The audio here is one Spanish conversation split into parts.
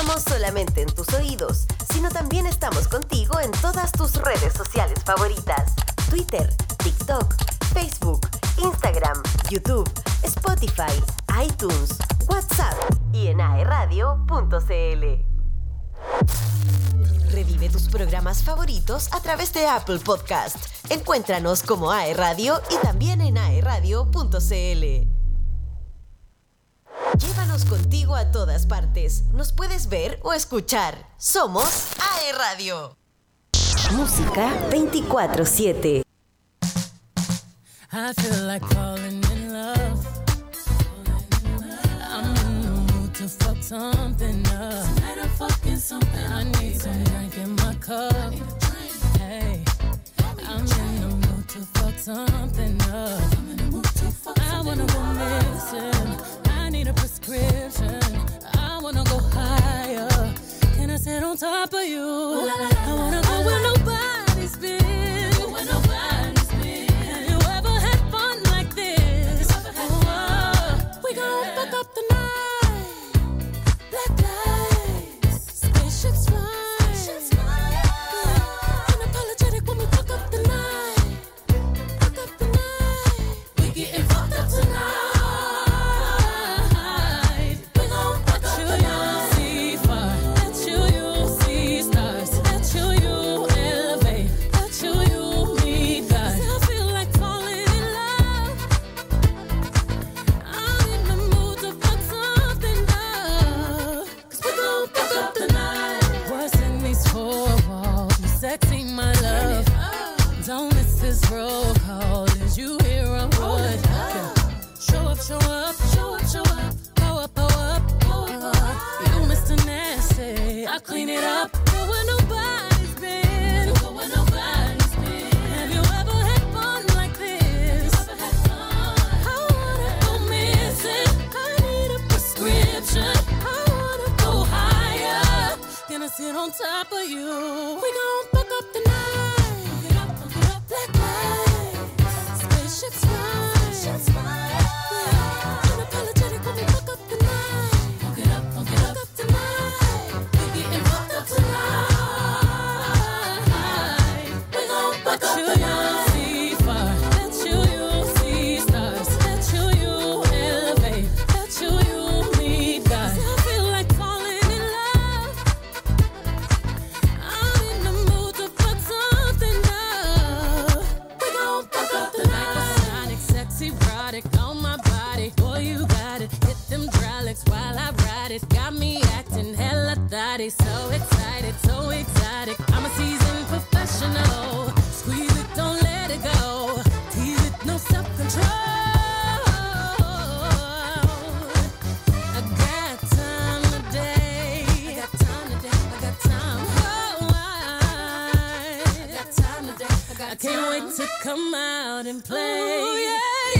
quedamos solamente en tus oídos, sino también estamos contigo en todas tus redes sociales favoritas. Twitter, TikTok, Facebook, Instagram, YouTube, Spotify, iTunes, WhatsApp y en aeradio.cl. Revive tus programas favoritos a través de Apple Podcast. Encuéntranos como AE Radio y también en aeradio.cl. Contigo a todas partes. Nos puedes ver o escuchar. Somos AE Radio. Música 24-7. I feel like falling in love. I'm in the mood to fuck something on top of you? I wanna go where nobody's come out and play. Ooh, yeah.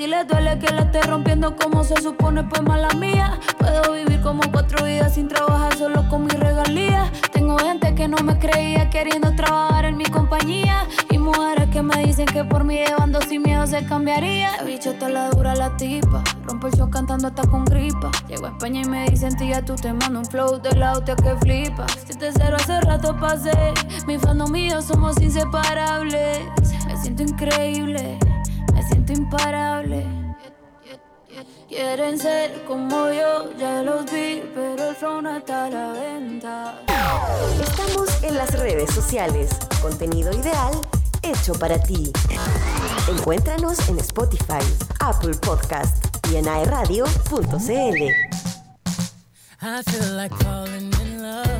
si le duele que la esté rompiendo como se supone, pues mala mía. Puedo vivir como cuatro vidas sin trabajar solo con mi regalía. Tengo gente que no me creía queriendo trabajar en mi compañía. Y mujeres que me dicen que por mí llevando sin miedo se cambiaría. La bicho está la dura la tipa. Rompo el show cantando hasta con gripa. Llego a España y me dicen, tía, tú te mando un flow de la hostia que flipa. Si te cero hace rato pasé. Mi fandom mío somos inseparables. Me siento increíble siento imparable. Quieren ser como yo, ya los vi, pero el flow no está a la venta. Estamos en las redes sociales. Contenido ideal hecho para ti. Encuéntranos en Spotify, Apple Podcast y en aeradio.cl. I feel like falling in love.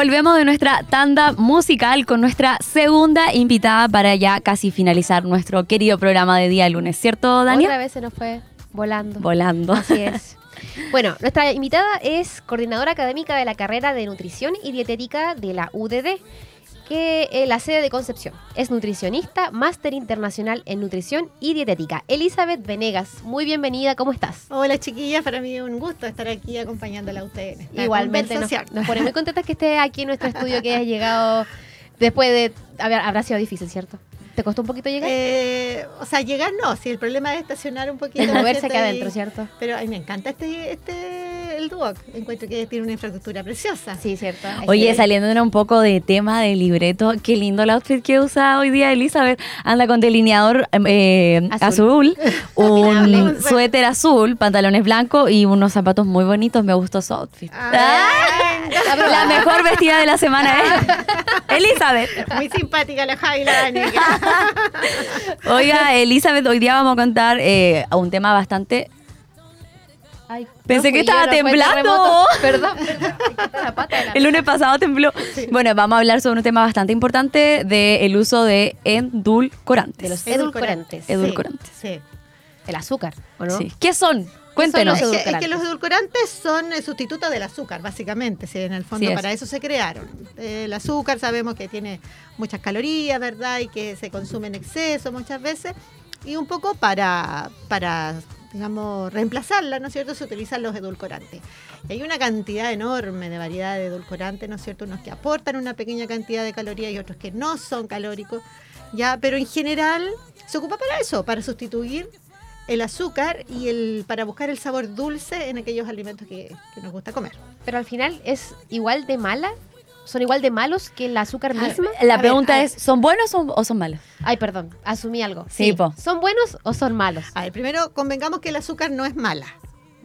Volvemos de nuestra tanda musical con nuestra segunda invitada para ya casi finalizar nuestro querido programa de día lunes, ¿cierto, Daniel? Otra vez se nos fue volando. Volando. Así es. Bueno, nuestra invitada es coordinadora académica de la carrera de nutrición y dietética de la UDD, que es la sede de Concepción. Es nutricionista, máster internacional en nutrición y dietética. Elizabeth Venegas, muy bienvenida, ¿cómo estás? Hola chiquillas, para mí es un gusto estar aquí acompañándola a ustedes. Igualmente nos, nos pone muy contentas que esté aquí en nuestro estudio, que hayas llegado después de... Habrá sido difícil, ¿cierto? ¿Te costó un poquito llegar? Eh, o sea, llegar no, si el problema es estacionar un poquito. moverse acá adentro, ¿cierto? Pero a mí me encanta este, este, el Duoc. Encuentro que tiene una infraestructura preciosa. Sí, ¿cierto? Oye, saliendo un poco de tema de libreto, qué lindo el outfit que usa hoy día Elizabeth. Anda con delineador eh, azul, Azul. un suéter azul, pantalones blancos y unos zapatos muy bonitos. Me gustó su outfit. Ay, La mejor vestida de la semana es Elizabeth. Muy simpática la Javi la. Oiga, Elizabeth, hoy día vamos a contar eh, a un tema bastante Ay, Pensé que yo, estaba temblando. Perdón, perdón. me quitó la pata de la El lunes pasado tembló. Bueno, vamos a hablar sobre un tema bastante importante del uso de endulcorantes. De los edulcorantes. Edulcorantes. Sí. El azúcar, ¿o no? Sí. ¿Qué son? Cuéntenos. Es que, es que los edulcorantes son el sustituto del azúcar, básicamente. Sí, en el fondo Sí es. para eso se crearon. El azúcar sabemos que tiene muchas calorías, ¿verdad? Y que se consume en exceso muchas veces. Y un poco para, para digamos, reemplazarla, ¿no es cierto? Se utilizan los edulcorantes. Y hay una cantidad enorme de variedad de edulcorantes, ¿no es cierto? Unos que aportan una pequeña cantidad de calorías y otros que no son calóricos, ¿ya? Pero en general se ocupa para eso, para sustituir el azúcar y el para buscar el sabor dulce en aquellos alimentos que, que nos gusta comer. Pero al final es igual de mala. ¿Son igual de malos que el azúcar misma? La A pregunta ver. es, ¿son buenos o, o son malos? Ay, perdón, asumí algo. Sí, po. ¿Son buenos o son malos? A ver, primero convengamos que el azúcar no es mala.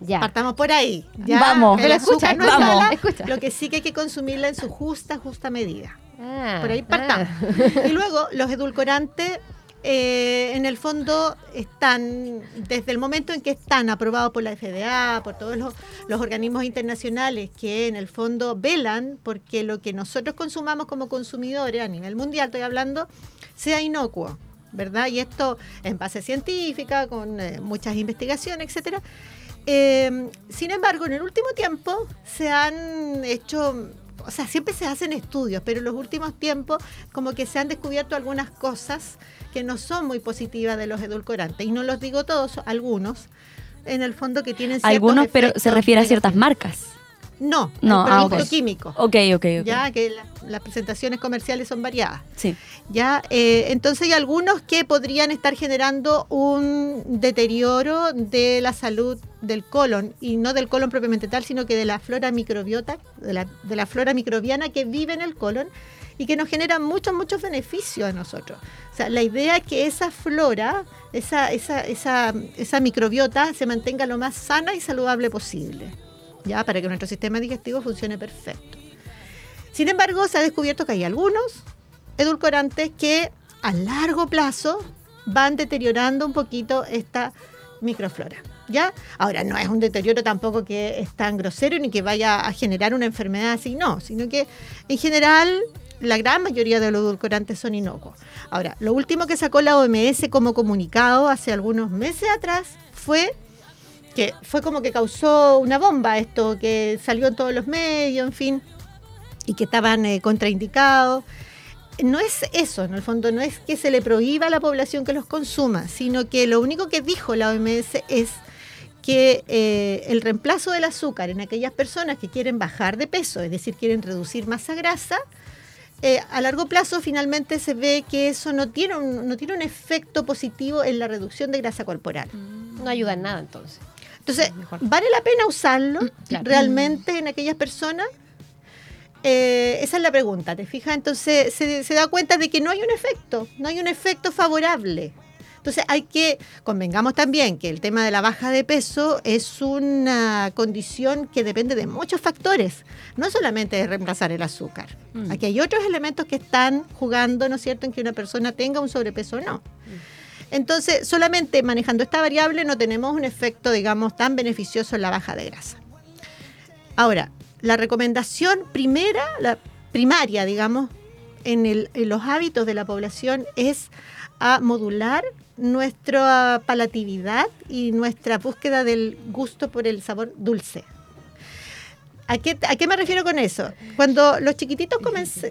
Ya. Partamos por ahí. ¿ya? Vamos. El azúcar escucha, no es mala, Escucha. Lo que sí que hay que consumirla en su justa, justa medida. Ah, Por ahí ah. partamos. Y luego los edulcorantes, eh, en el fondo, están, desde el momento en que están aprobados por la FDA, por todos los, organismos internacionales que en el fondo velan porque lo que nosotros consumamos como consumidores a nivel mundial, estoy hablando, sea inocuo. ¿Verdad? Y esto en base científica, con eh, muchas investigaciones, etcétera. Eh, sin embargo, en el último tiempo se han hecho, o sea, siempre se hacen estudios, pero en los últimos tiempos como que se han descubierto algunas cosas que no son muy positivas de los edulcorantes. Y no los digo todos, algunos, en el fondo que tienen ciertos Algunos, pero se refiere a ciertas marcas. No, No, el ah, producto ok. químico. Ok, ok, ok. Ya que la- las presentaciones comerciales son variadas. Sí. Ya, eh, entonces hay algunos que podrían estar generando un deterioro de la salud del colon, y no del colon propiamente tal, sino que de la flora microbiota, de la, flora microbiana que vive en el colon y que nos genera muchos, muchos beneficios a nosotros. O sea, la idea es que esa flora, esa, esa, esa, esa microbiota se mantenga lo más sana y saludable posible, ya para que nuestro sistema digestivo funcione perfecto. Sin embargo, se ha descubierto que hay algunos edulcorantes que a largo plazo van deteriorando un poquito esta microflora. ¿Ya? Ahora, no es un deterioro tampoco que es tan grosero ni que vaya a generar una enfermedad así, no, sino que en general la gran mayoría de los edulcorantes son inocuos. Ahora, lo último que sacó la OMS como comunicado hace algunos meses atrás fue que fue como que causó una bomba esto, que salió en todos los medios, en fin, y que estaban eh, contraindicados no es eso, en el fondo no es que se le prohíba a la población que los consuma, sino que lo único que dijo la OMS es que eh, el reemplazo del azúcar en aquellas personas que quieren bajar de peso, es decir, quieren reducir masa grasa, eh, a largo plazo finalmente se ve que eso no tiene, un, no tiene un efecto positivo en la reducción de grasa corporal. No ayuda en nada entonces. Entonces, ¿vale la pena usarlo Claro. realmente en aquellas personas? Eh, esa es la pregunta, ¿te fijas? Entonces se, se da cuenta de que no hay un efecto, no hay un efecto favorable. Entonces hay que, convengamos también que el tema de la baja de peso es una condición que depende de muchos factores, no solamente de reemplazar el azúcar. Mm. Aquí hay otros elementos que están jugando, ¿no es cierto?, en que una persona tenga un sobrepeso o no. Entonces, solamente manejando esta variable no tenemos un efecto, digamos, tan beneficioso en la baja de grasa. Ahora, la recomendación primera, la primaria, digamos, en, el- en los hábitos de la población es a modular nuestra palatividad y nuestra búsqueda del gusto por el sabor dulce. ¿A qué, me refiero con eso? Cuando los chiquititos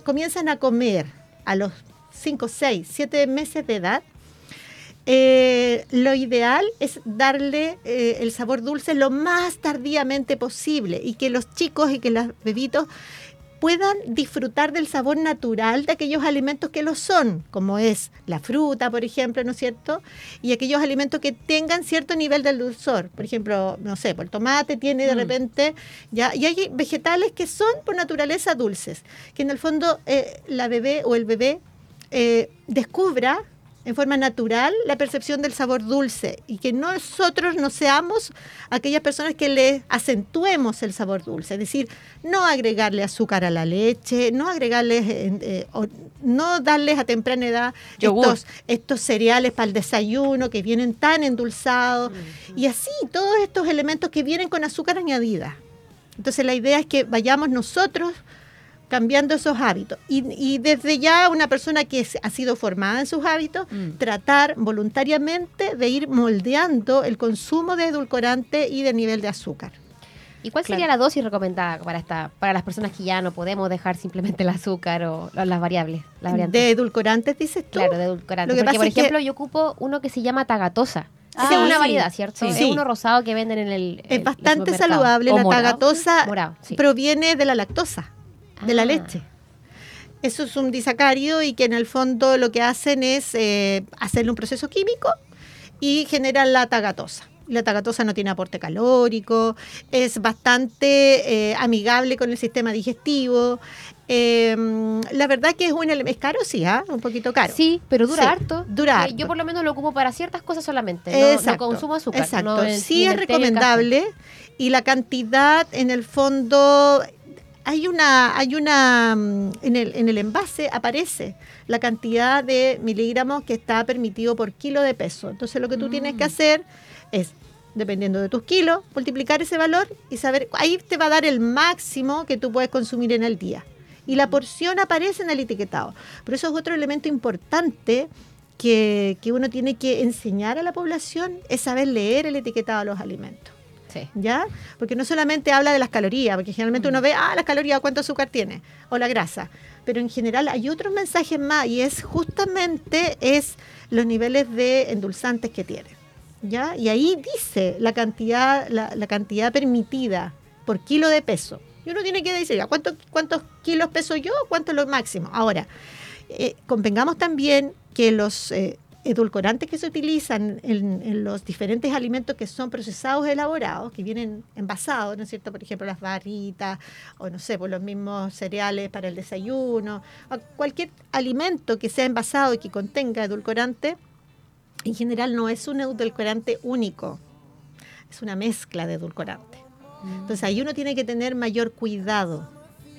comienzan a comer a los 5, 6, 7 meses de edad, eh, lo ideal es darle eh, el sabor dulce lo más tardíamente posible y que los chicos y que los bebitos puedan disfrutar del sabor natural de aquellos alimentos que lo son, como es la fruta, por ejemplo, ¿no es cierto? Y aquellos alimentos que tengan cierto nivel de dulzor. Por ejemplo, no sé, pues el tomate tiene de Mm. repente, ya, y hay vegetales que son por naturaleza dulces, que en el fondo eh, la bebé o el bebé eh, descubra en forma natural la percepción del sabor dulce y que nosotros no seamos aquellas personas que le acentuemos el sabor dulce, es decir, no agregarle azúcar a la leche, no agregarles, eh, eh, o no darles a temprana edad estos cereales para el desayuno que vienen tan endulzados. Y así todos estos elementos que vienen con azúcar añadida. Entonces la idea es que vayamos nosotros cambiando esos hábitos. Y, y desde ya una persona que ha sido formada en sus hábitos, Mm. tratar voluntariamente de ir moldeando el consumo de edulcorante y de nivel de azúcar. ¿Y cuál sería la dosis recomendada para esta para las personas que ya no podemos dejar simplemente el azúcar o la- las variables, las variantes? De edulcorantes, dices tú. Claro, de edulcorante. Lo que Porque, pasa por es que- ejemplo, yo ocupo uno que se llama tagatosa. Ah, es una sí. variedad, ¿cierto? Sí. Es uno rosado que venden en el Es el bastante saludable. O La morado. tagatosa Morado, sí. proviene de la lactosa, de la Ah. leche. Eso es un disacárido y que en el fondo lo que hacen es eh, hacerle un proceso químico y generan la tagatosa. La tagatosa no tiene aporte calórico, es bastante eh, amigable con el sistema digestivo. Eh, la verdad que es un es caro, sí, ¿ah? un poquito caro. Sí, pero dura Sí, harto. dura Eh, harto. Yo por lo menos lo ocupo para ciertas cosas solamente. No, no Exacto, consumo azúcar. Exacto. no sí es recomendable y la cantidad en el fondo hay una hay una mm, en el en el envase aparece la cantidad de miligramos que está permitido por kilo de peso. Entonces lo que tú tienes Mm. que hacer es dependiendo de tus kilos, multiplicar ese valor y saber, ahí te va a dar el máximo que tú puedes consumir en el día. Y la porción aparece en el etiquetado. Pero eso es otro elemento importante que, que uno tiene que enseñar a la población, es saber leer el etiquetado de los alimentos. Sí. ¿Ya? Porque no solamente habla de las calorías, porque generalmente uno ve, ah, las calorías, cuánto azúcar tiene, o la grasa. Pero en general hay otros mensajes más y es justamente es los niveles de endulzantes que tiene. ¿Ya? Y ahí dice la cantidad, la, la cantidad permitida por kilo de peso. Y uno tiene que decir, ¿a cuánto, ¿cuántos kilos peso yo? ¿Cuánto es lo máximo? Ahora, eh, convengamos también que los, eh, edulcorantes que se utilizan en, en los diferentes alimentos que son procesados, elaborados, que vienen envasados, ¿no es cierto? Por ejemplo, las barritas o no sé, por los mismos cereales para el desayuno, o cualquier alimento que sea envasado y que contenga edulcorante, en general no es un edulcorante único, es una mezcla de edulcorante. Entonces ahí uno tiene que tener mayor cuidado,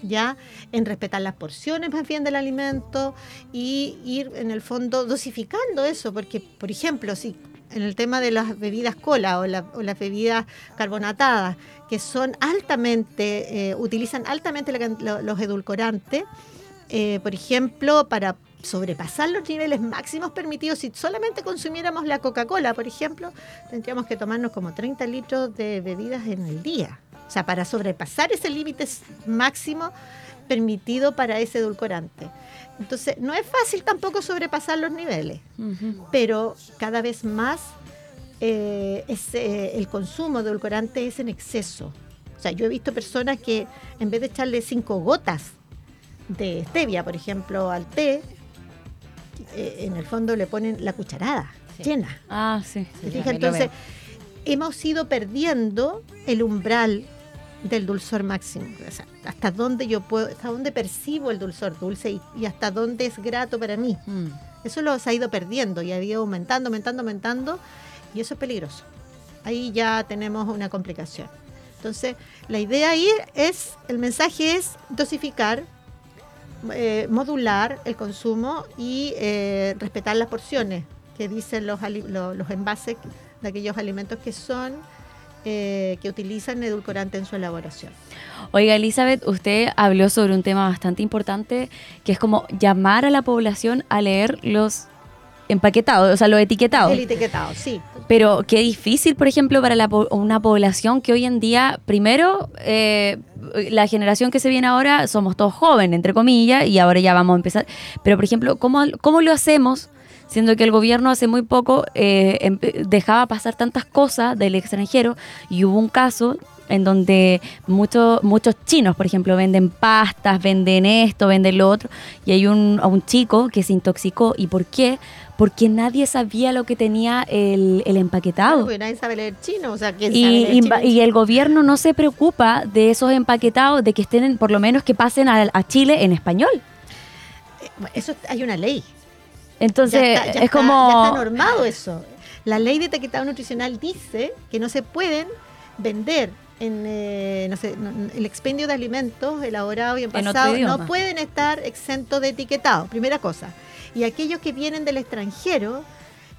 ¿ya? En respetar las porciones más bien del alimento y ir en el fondo dosificando eso, porque por ejemplo, si en el tema de las bebidas cola o, la- o las bebidas carbonatadas, que son altamente, eh, utilizan altamente la los edulcorantes, eh, por ejemplo, para sobrepasar los niveles máximos permitidos, si solamente consumiéramos la Coca-Cola, por ejemplo, tendríamos que tomarnos como 30 litros de bebidas en el día. O sea, para sobrepasar ese límite máximo permitido para ese edulcorante. Entonces, no es fácil tampoco sobrepasar los niveles, pero cada vez más eh, es, eh, el consumo de edulcorante es en exceso. O sea, yo he visto personas que en vez de echarle cinco gotas de stevia, por ejemplo, al té, eh, en el fondo le ponen la cucharada llena. Ah, sí. ¿Te Sí, Entonces, hemos ido perdiendo el umbral del dulzor máximo. O sea, hasta dónde yo puedo, hasta dónde percibo el dulzor dulce y, y hasta dónde es grato para mí. Mm. Eso lo se ha ido perdiendo y ha ido aumentando, aumentando, aumentando y eso es peligroso. Ahí ya tenemos una complicación. Entonces, la idea ahí es, el mensaje es dosificar, eh, modular el consumo y eh, respetar las porciones que dicen los, ali- lo- los envases de aquellos alimentos que son, eh, que utilizan edulcorante en su elaboración. Oiga, Elizabeth, usted habló sobre un tema bastante importante, que es como llamar a la población a leer los empaquetados, o sea, los etiquetados. El etiquetado, sí. Pero qué difícil, por ejemplo, para la una población que hoy en día, primero, eh, la generación que se viene ahora, somos todos jóvenes, entre comillas, y ahora ya vamos a empezar. Pero, por ejemplo, ¿cómo, cómo lo hacemos? Siendo que el gobierno hace muy poco eh, empe- dejaba pasar tantas cosas del extranjero y hubo un caso en donde muchos muchos chinos, por ejemplo, venden pastas, venden esto, venden lo otro, y hay un, a un chico que se intoxicó. ¿Y por qué? Porque nadie sabía lo que tenía el, el empaquetado. Porque nadie sabe leer chino, o sea, ¿quién sabe Y, leer y- chino? y el gobierno no se preocupa de esos empaquetados, de que estén, por lo menos que pasen a, a Chile en español. Eso hay una ley. Entonces, Ya está- ya es está- como... Ya está normado eso. La ley de etiquetado nutricional dice que no se pueden vender en eh, no sé, el expendio de alimentos elaborados y envasados no pueden estar exentos de etiquetado, primera cosa. Y aquellos que vienen del extranjero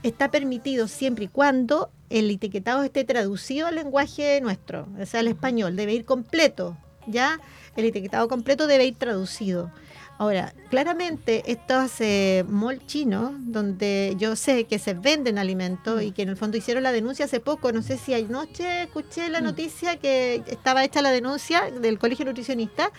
está permitido siempre y cuando el etiquetado esté traducido al lenguaje nuestro, o sea, al español, debe ir completo, ¿ya? El etiquetado completo debe ir traducido. Ahora, claramente estos eh, mall chinos, donde yo sé que se venden alimentos y que en el fondo hicieron la denuncia hace poco, no sé si anoche escuché la Mm. noticia que estaba hecha la denuncia del Colegio Nutricionista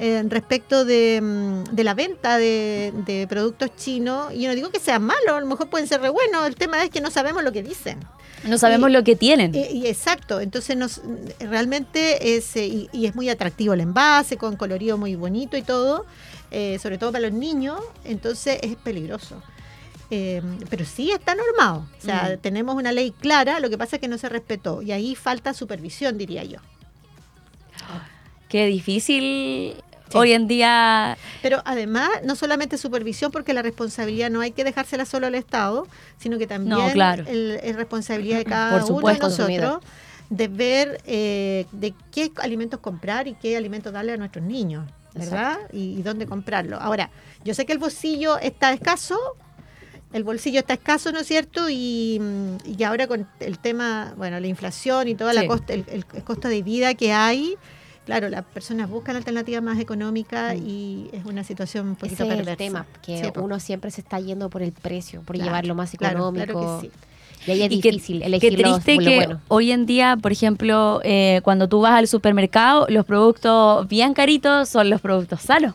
eh, respecto de, mm, de la venta de, de productos chinos. Y yo no digo que sean malos, a lo mejor pueden ser re buenos, el tema es que no sabemos lo que dicen. No sabemos y- lo que tienen. Y exacto, entonces nos, realmente es, eh, y, y es muy atractivo el envase, con colorido muy bonito y todo, eh, sobre todo para los niños, entonces es peligroso. Eh, pero sí está normado, o sea, Mm. tenemos una ley clara, lo que pasa es que no se respetó y ahí falta supervisión, diría yo. Qué difícil hoy en día... Pero además, no solamente supervisión, porque la responsabilidad no hay que dejársela solo al Estado, sino que también No, claro. es responsabilidad de cada Por uno de nosotros de ver eh, de qué alimentos comprar y qué alimentos darle a nuestros niños, ¿verdad? Y, y dónde comprarlo. Ahora, yo sé que el bolsillo está escaso, el bolsillo está escaso, ¿no es cierto? Y, mm, y ahora con el tema, bueno, la inflación y toda la costa, el, el- el costo de vida que hay, claro, las personas buscan alternativas más económicas Mm. y es una situación un poquito Ese es perversa. el tema, que Sí, uno siempre se está yendo por el precio, por Claro, llevar lo más claro, económico. claro que sí. Y ahí es Y qué- difícil Qué elegir los- triste lo que bueno. hoy en día, por ejemplo, eh, cuando tú vas al supermercado, los productos bien caritos son los productos sanos.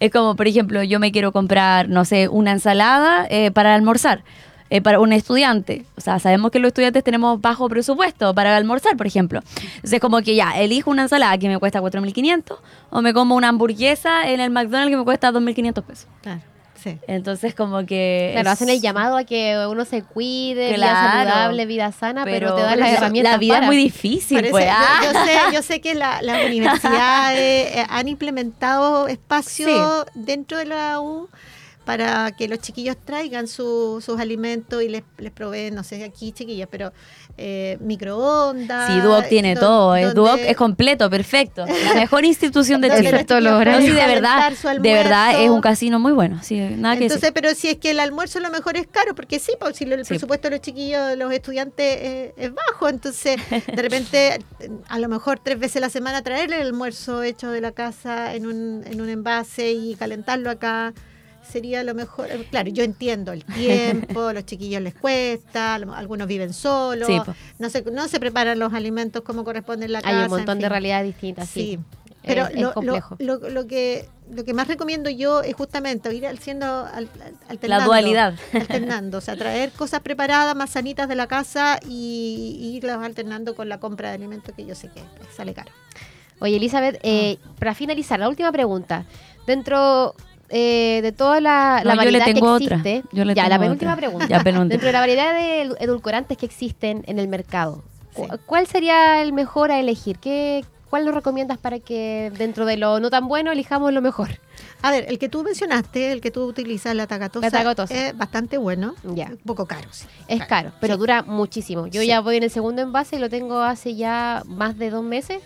Es como, por ejemplo, yo me quiero comprar, no sé, una ensalada eh, para almorzar. eh, para un estudiante, o sea, sabemos que los estudiantes tenemos bajo presupuesto para almorzar, por ejemplo. Entonces, es como que ya, elijo una ensalada que me cuesta 4.500 o me como una hamburguesa en el McDonald's que me cuesta 2.500 pesos. Claro, Sí. Entonces como que... Claro, es- hacen el llamado a que uno se cuide, vida saludable, vida sana, pero, te dan las la- herramientas La vida para. es muy difícil, Parece- pues. yo- ah. yo, sé, yo sé que la- las universidades eh, han implementado espacios dentro de la U para que los chiquillos traigan su- sus alimentos y les, les proveen, no sé, aquí chiquillas, pero eh, microondas. Sí, Duoc tiene todo. Donde- Duoc es completo, perfecto. La mejor institución de Chile. los No, sí, de verdad, de verdad es un casino muy bueno. Sí, nada que Entonces, pero si es que el almuerzo a lo mejor es caro, porque sí, pues, si el Sí. presupuesto de los chiquillos, los estudiantes eh, es bajo, entonces de repente eh, a lo mejor tres veces a la semana traerle el almuerzo hecho de la casa en un, en un envase y calentarlo acá sería lo mejor. Claro, yo entiendo el tiempo, los chiquillos les cuesta, algunos viven solos, Sí, no se, no se preparan los alimentos como corresponde en la casa. Hay un en montón de realidades distintas, sí. Sí, pero Es- lo, complejo. Lo, lo que lo que más recomiendo yo es justamente ir haciendo al- al- La alternando, dualidad. alternando, o sea, traer cosas preparadas, más sanitas de la casa y, y irlas alternando con la compra de alimentos que yo sé que sale caro. Oye, Elizabeth, eh, para finalizar, la última pregunta. Dentro eh, de toda la, No, la yo le variedad tengo que otra. existe, Yo le ya, tengo la penúltima otra. pregunta. Ya, penúltima. Dentro de la variedad de edulcorantes que existen en el mercado, Sí. ¿cuál sería el mejor a elegir? ¿Qué, ¿Cuál nos recomiendas para que dentro de lo no tan bueno elijamos lo mejor? A ver, el que tú mencionaste, el que tú utilizas, la tagatosa, La tagatosa. es bastante bueno, Ya. un poco caro, sí. Es caro, pero Sí. dura muchísimo. Yo Sí. ya voy en el segundo envase y lo tengo hace ya más de dos meses,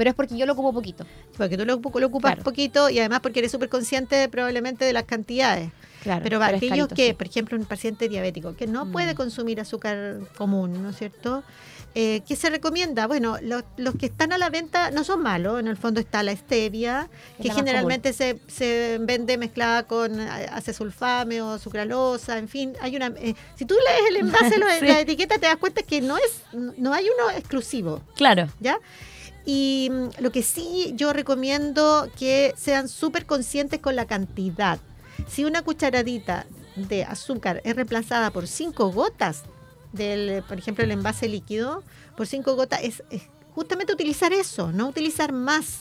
pero es porque yo lo ocupo poquito. Porque tú lo, lo ocupas Claro. poquito y además porque eres súper consciente probablemente de las cantidades. Claro, Pero para es aquellos carito, que, sí. por ejemplo, un paciente diabético que no Mm. puede consumir azúcar común, ¿no es cierto? Eh, ¿Qué se recomienda? Bueno, los, los que están a la venta no son malos. En el fondo está la stevia, Es que la generalmente se, se vende mezclada con eh, acesulfame o sucralosa, en fin. hay una eh, Si tú lees el envase, Sí. la etiqueta, te das cuenta que no es no hay uno exclusivo. Claro. ¿ya? Y mm, lo que sí yo recomiendo que sean súper conscientes con la cantidad. Si una cucharadita de azúcar es reemplazada por cinco gotas del, por ejemplo, el envase líquido, por cinco gotas es, es justamente utilizar eso, no utilizar más.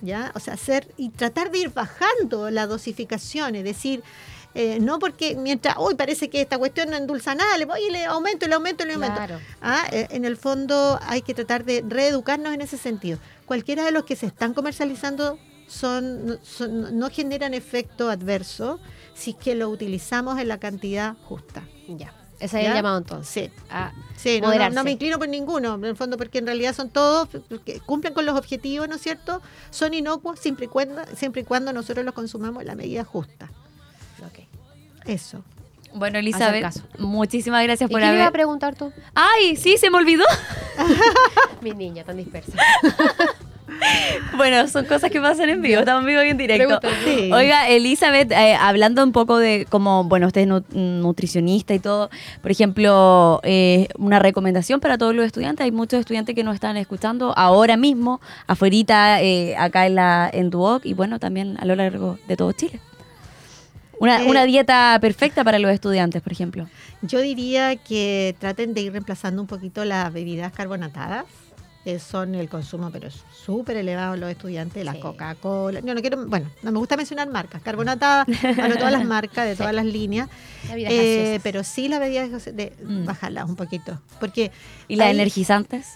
¿Ya? O sea, hacer y tratar de ir bajando la dosificación, es decir, eh, no porque mientras, hoy parece que esta cuestión no endulza nada, le voy y le aumento, le aumento, le aumento. Claro. Ah, eh, en el fondo hay que tratar de reeducarnos en ese sentido. Cualquiera de los que se están comercializando son, no- son- no generan efecto adverso si es que lo utilizamos en la cantidad justa. Ya. Ese es el llamado entonces. Sí, sí no, no me inclino por ninguno, en el fondo, porque en realidad son todos que cumplen con los objetivos, ¿no es cierto? Son inocuos siempre y cuando, siempre y cuando nosotros los consumamos en la medida justa. Eso. Bueno, Elizabeth, muchísimas gracias ¿Y por qué le iba a haber. preguntar tú? ¡Ay! Sí, se me olvidó. Mi niña tan dispersa. Bueno, son cosas que pasan en vivo, estamos en vivo y en directo. Sí. Oiga, Elizabeth, eh, hablando un poco de como, bueno, usted es nu- nutricionista y todo, por ejemplo, eh, una recomendación para todos los estudiantes, hay muchos estudiantes que nos están escuchando ahora mismo, afuerita, eh, acá en, la, en Duoc y bueno, también a lo largo de todo Chile. Una, Eh, una dieta perfecta para los estudiantes, por ejemplo. Yo diría que traten de ir reemplazando un poquito las bebidas carbonatadas, que son el consumo, pero es súper elevado los estudiantes, la Sí. Coca-Cola. Yo no quiero, bueno, no me gusta mencionar marcas, carbonatadas, bueno, todas las marcas, de todas las líneas, Bebidas eh, pero sí la bebida de, Mm. bajarlas un poquito, porque ¿Y las energizantes?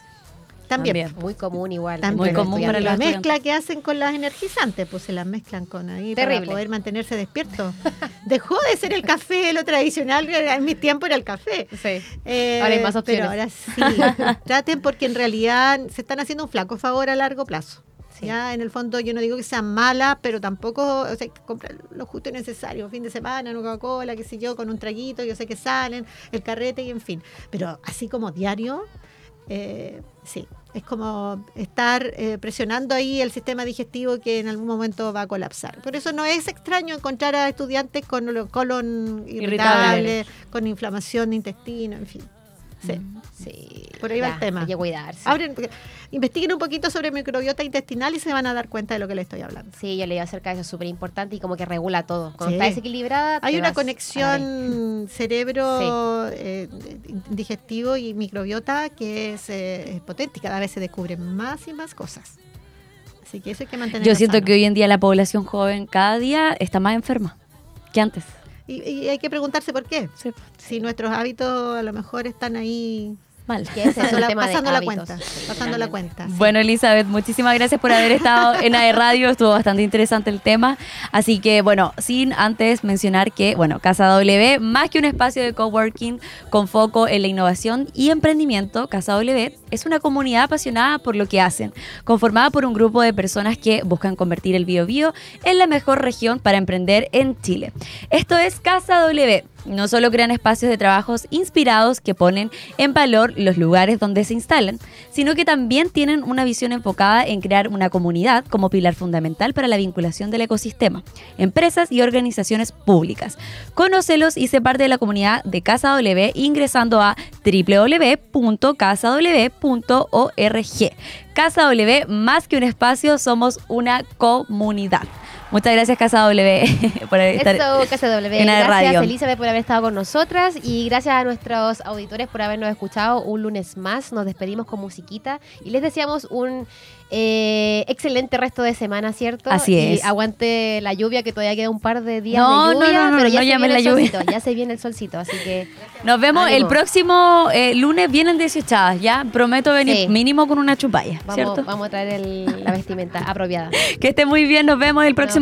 También. también. Muy común igual. También. los común para la los mezcla que hacen con las energizantes, pues se las mezclan con ahí Terrible. para poder mantenerse despierto. Dejó de ser el café, lo tradicional, en mi tiempo era el café. Sí. Eh, Ahora hay más opciones. Pero ahora sí, traten porque en realidad se están haciendo un flaco favor a largo plazo. Sí. Ya en el fondo yo no digo que sean malas, pero tampoco, o sea, hay que comprar lo justo y necesario, fin de semana, una Coca-Cola, qué sé yo, con un traguito, yo sé que salen, el carrete y en fin. Pero así como diario, eh, sí, es como estar eh, presionando ahí el sistema digestivo que en algún momento va a colapsar. Por eso no es extraño encontrar a estudiantes con colon irritable, Irritable. con inflamación de intestino, en fin. Sí. Sí. Por ahí va el tema. Hay que cuidarse. Abren, investiguen un poquito sobre microbiota intestinal y se van a dar cuenta de lo que les estoy hablando. Sí, yo leí acerca de eso, es súper importante y como que regula todo. Cuando Sí. está desequilibrada, Hay una conexión cerebro eh, digestivo y microbiota que es, eh, es potente y cada vez se descubren más y más cosas. Así que eso hay que mantener. Yo siento que hoy en día la población joven cada día está más enferma. que antes. Y, y hay que preguntarse por qué. Sí. Si nuestros hábitos a lo mejor están ahí Mal. Es pasando la, pasando cuenta. Pasando la cuenta. sí. Bueno, Elizabeth, muchísimas gracias por haber estado en AE Radio. Estuvo bastante interesante el tema. Así que, bueno, sin antes mencionar que, bueno, Casa W, más que un espacio de coworking con foco en la innovación y emprendimiento, Casa W es una comunidad apasionada por lo que hacen, conformada por un grupo de personas que buscan convertir el Biobío en la mejor región para emprender en Chile. Esto es Casa W. No solo crean espacios de trabajos inspirados que ponen en valor los lugares donde se instalan, sino que también tienen una visión enfocada en crear una comunidad como pilar fundamental para la vinculación del ecosistema, empresas y organizaciones públicas. Conócelos y sé parte de la comunidad de Casa W ingresando a www.casaw.org. Casa W, más que un espacio, somos una comunidad. Muchas gracias, Casa W, por estar Eso, Casa W. en la Gracias, radio. Elizabeth, por haber estado con nosotras y gracias a nuestros auditores por habernos escuchado un lunes más. Nos despedimos con musiquita y les deseamos un eh, excelente resto de semana, ¿cierto? Así Y es. aguante la lluvia, que todavía queda un par de días No, de no, lluvia, no, no, pero no ya se llames viene el la lluvia. solcito, ya se viene el solcito, así que Nos vemos el Ánimo. próximo eh, lunes, vienen desechadas, ya. Prometo venir Sí. mínimo con una chupalla, vamos, ¿cierto? vamos a traer el- la vestimenta apropiada. Que esté muy bien, nos vemos el próximo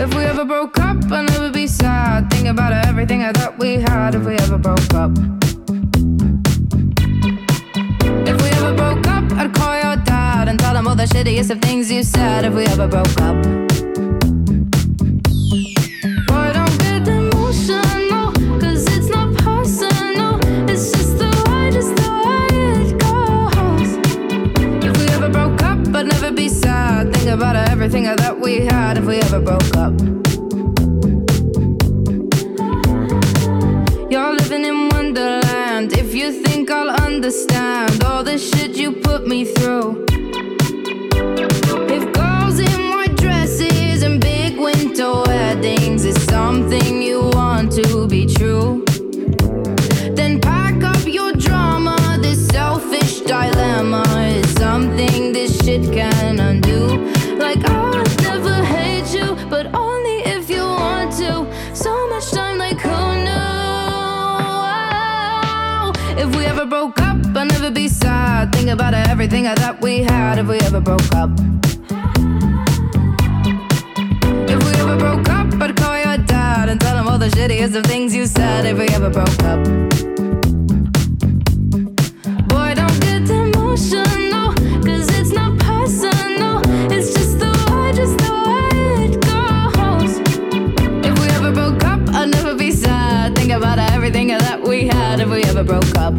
If we ever broke up, I'd never be sad. Think about everything I thought we had if we ever broke up. If we ever broke up, I'd call your dad and tell him all the shittiest of things you said if we ever broke up. About everything that we had if we ever broke up. You're living in Wonderland. If you think I'll understand all the shit you put me through. If girls in white dresses and big winter weddings is something I'd never be sad. Think about everything I thought we had if we ever broke up. If we ever broke up, I'd call your dad and tell him all the shittiest of things you said if we ever broke up. Boy, don't get emotional, 'cause it's not personal. It's just the way, just the way it goes. If we ever broke up, I'd never be sad. Think about everything that we had if we ever broke up.